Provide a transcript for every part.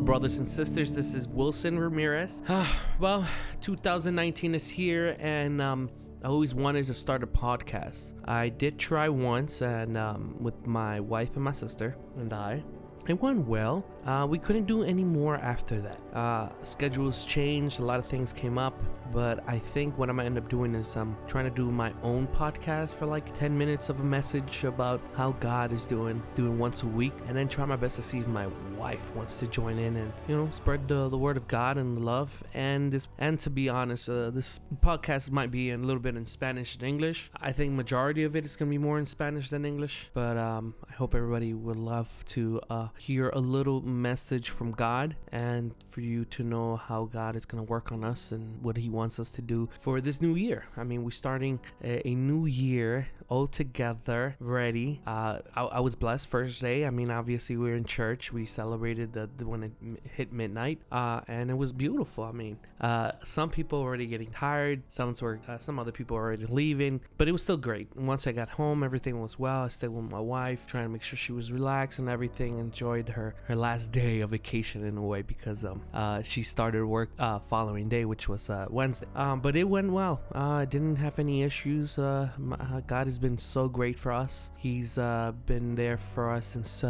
brothers and sisters. This is Wilson Ramirez. well, 2019 is here, and um, I always wanted to start a podcast. I did try once, and um, with my wife and my sister and I. It went well. Uh, we couldn't do any more after that. Uh, schedules changed, a lot of things came up, but I think what I'm gonna end up doing is um, trying to do my own podcast for like 10 minutes of a message about how God is doing, doing once a week, and then try my best to see if my wife wants to join in and you know spread the, the word of God and love. And this, and to be honest, uh, this podcast might be a little bit in Spanish and English. I think majority of it is gonna be more in Spanish than English, but um, I hope everybody would love to uh, hear a little message from God and for you to know how God is going to work on us and what He wants us to do for this new year. I mean, we're starting a, a new year all together, ready. Uh, I, I, was blessed first day. I mean, obviously, we are in church. We celebrated the, the when it hit midnight, uh, and it was beautiful. I mean, uh, some people already getting tired, some were, uh, some other people already leaving, but it was still great. Once I got home, everything was well. I stayed with my wife, trying to make sure she was relaxed and everything. Enjoyed her her last day of vacation in a way because um uh, she started work uh, following day, which was uh, Wednesday. Um, but it went well. I didn't have any issues. My, God has been so great for us. He's been there for us since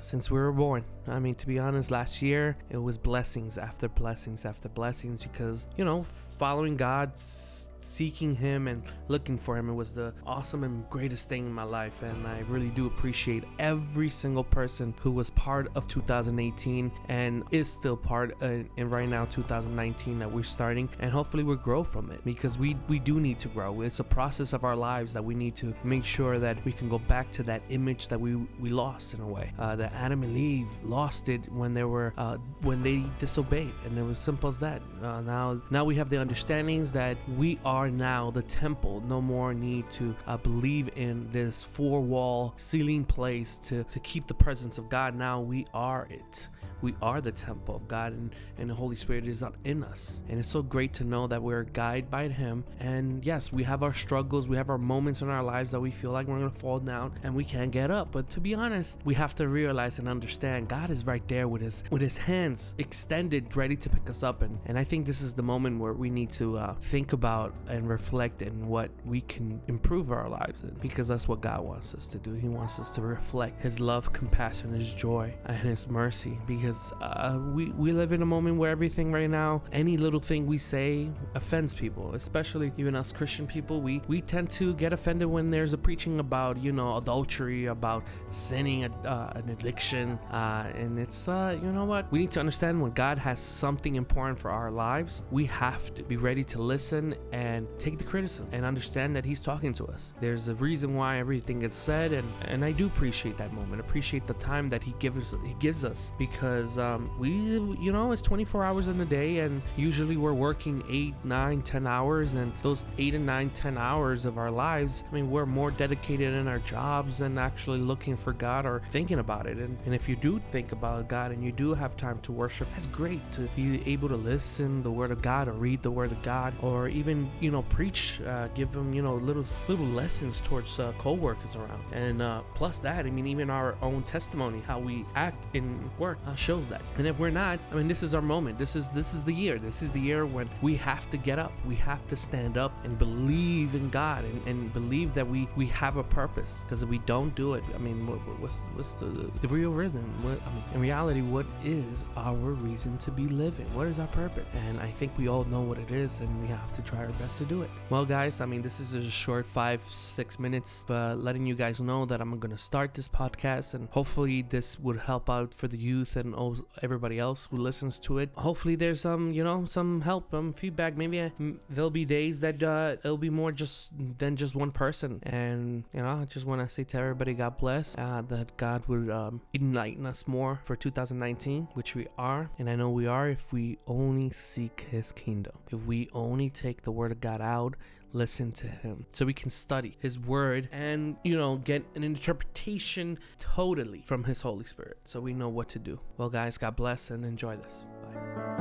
since we were born. I mean, to be honest, last year it was blessings after blessings after blessings because you know following God's seeking him and looking for him. It was the awesome and greatest thing in my life. And I really do appreciate every single person who was part of 2018 and is still part in right now 2019 that we're starting. And hopefully we'll grow from it because we, we do need to grow. It's a process of our lives that we need to make sure that we can go back to that image that we, we lost in a way. Uh, that Adam and Eve lost it when they were uh, when they disobeyed. And it was simple as that. Uh, now now we have the understandings that we are are now the temple. No more need to uh, believe in this four wall ceiling place to, to keep the presence of God. Now we are it we are the temple of God and, and the Holy Spirit is not in us. And it's so great to know that we're guided by Him. And yes, we have our struggles, we have our moments in our lives that we feel like we're gonna fall down and we can't get up. But to be honest, we have to realize and understand God is right there with his with his hands extended, ready to pick us up. And, and I think this is the moment where we need to uh, think about and reflect in what we can improve our lives in because that's what God wants us to do. He wants us to reflect his love, compassion, his joy, and his mercy because uh, we we live in a moment where everything right now, any little thing we say offends people, especially even us Christian people. We we tend to get offended when there's a preaching about you know adultery, about sinning, uh, an addiction, uh, and it's uh, you know what we need to understand when God has something important for our lives, we have to be ready to listen and take the criticism and understand that He's talking to us. There's a reason why everything gets said, and and I do appreciate that moment, appreciate the time that He gives He gives us because because um, we, you know, it's 24 hours in a day, and usually we're working eight, nine, 10 hours, and those eight and nine, 10 hours of our lives, I mean, we're more dedicated in our jobs than actually looking for God or thinking about it. And, and if you do think about God and you do have time to worship, that's great to be able to listen the Word of God or read the Word of God or even, you know, preach, uh, give them, you know, little little lessons towards uh, co-workers around. And uh, plus that, I mean, even our own testimony, how we act in work, uh, shows that. And if we're not, I mean, this is our moment. This is this is the year. This is the year when we have to get up. We have to stand up and believe in God and, and believe that we we have a purpose. Because if we don't do it, I mean, what, what's what's the, the real reason? What I mean, in reality, what is our reason to be living? What is our purpose? And I think we all know what it is, and we have to try our best to do it. Well, guys, I mean, this is a short five six minutes, but letting you guys know that I'm gonna start this podcast, and hopefully this would help out for the youth and everybody else who listens to it. Hopefully, there's some, you know, some help, um, feedback. Maybe m- there'll be days that uh, it'll be more just than just one person. And, you know, I just want to say to everybody, God bless, uh, that God would um, enlighten us more for 2019, which we are. And I know we are if we only seek His kingdom, if we only take the Word of God out listen to him so we can study his word and you know get an interpretation totally from his holy spirit so we know what to do. Well guys god bless and enjoy this. Bye